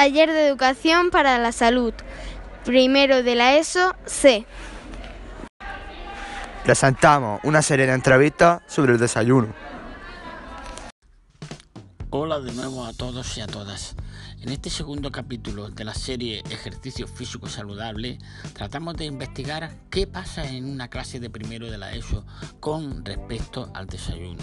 Taller de Educación para la Salud. Primero de la ESO C. Presentamos una serie de entrevistas sobre el desayuno. Hola de nuevo a todos y a todas. En este segundo capítulo de la serie Ejercicio Físico Saludable tratamos de investigar qué pasa en una clase de primero de la ESO con respecto al desayuno.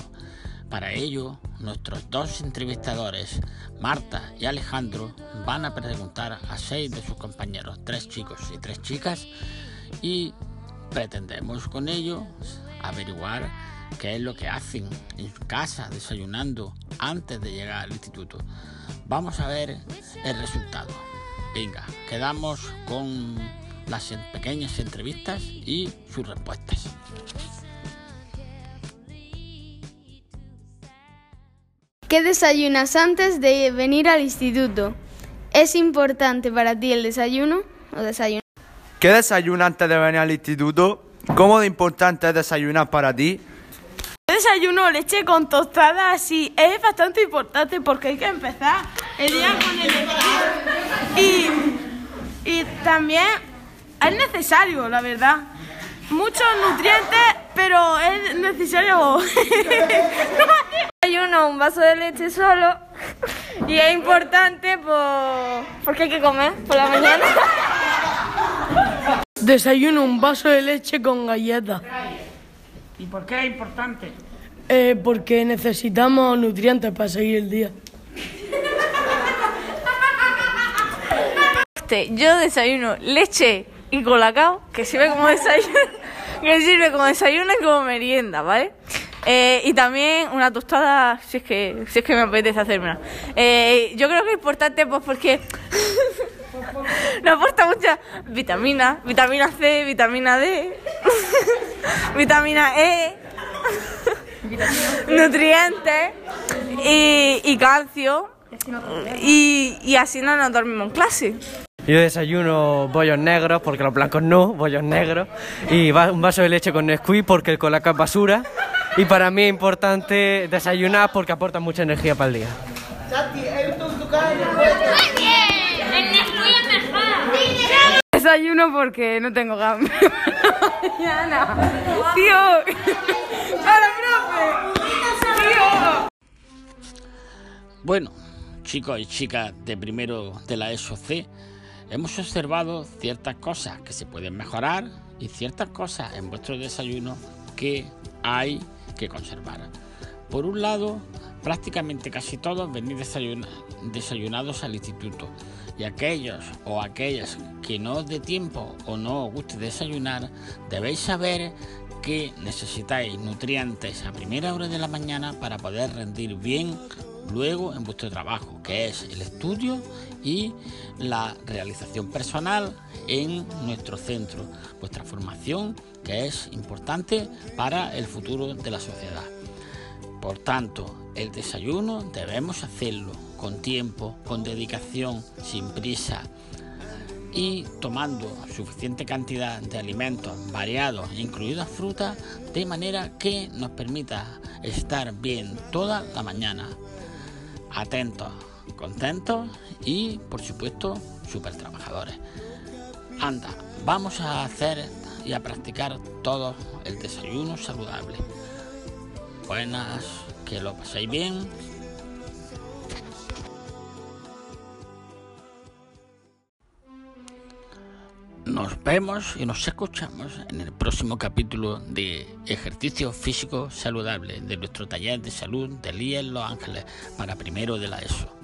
Para ello, nuestros dos entrevistadores, Marta y Alejandro, van a preguntar a seis de sus compañeros, tres chicos y tres chicas, y pretendemos con ello averiguar qué es lo que hacen en casa desayunando antes de llegar al instituto. Vamos a ver el resultado. Venga, quedamos con las pequeñas entrevistas y sus respuestas. ¿Qué desayunas antes de venir al instituto? ¿Es importante para ti el desayuno o desayuno? ¿Qué desayunas antes de venir al instituto? ¿Cómo de importante es desayunar para ti? Desayuno leche con tostadas y es bastante importante porque hay que empezar el día con el y, y también es necesario, la verdad. Muchos nutrientes, pero es necesario. Un vaso de leche solo y es importante por... porque hay que comer por la mañana. Desayuno un vaso de leche con galletas. ¿Y por qué es importante? Eh, porque necesitamos nutrientes para seguir el día. Este, yo desayuno leche y colacao, que sirve como desayuno, que sirve como desayuno y como merienda, ¿vale? Eh, y también una tostada, si es que, si es que me apetece hacerme una. Eh, yo creo que es importante pues porque nos aporta mucha vitamina, vitamina C, vitamina D, vitamina E, nutrientes y, y calcio. Y, y así no nos dormimos en clase. Yo desayuno bollos negros porque los blancos no, bollos negros. Y un vaso de leche con Nesquik porque el colaca es basura. Y para mí es importante desayunar porque aporta mucha energía para el día. Desayuno porque no tengo hambre. Mañana. Tío. Para, profe. Tío. Bueno, chicos y chicas de primero de la ESO C, hemos observado ciertas cosas que se pueden mejorar y ciertas cosas en vuestro desayuno que hay que conservar. Por un lado, prácticamente casi todos venís desayuna- desayunados al instituto y aquellos o aquellas que no os dé tiempo o no os guste desayunar, debéis saber que necesitáis nutrientes a primera hora de la mañana para poder rendir bien luego en vuestro trabajo, que es el estudio y la realización personal en nuestro centro, vuestra formación, que es importante para el futuro de la sociedad. Por tanto, el desayuno debemos hacerlo con tiempo, con dedicación, sin prisa y tomando suficiente cantidad de alimentos variados, incluidas frutas, de manera que nos permita estar bien toda la mañana. Atentos, contentos y, por supuesto, super trabajadores. Anda, vamos a hacer y a practicar todo el desayuno saludable. Buenas, que lo paséis bien. Nos vemos y nos escuchamos en el próximo capítulo de Ejercicio Físico Saludable de nuestro taller de salud de Lía en Los Ángeles para primero de la ESO.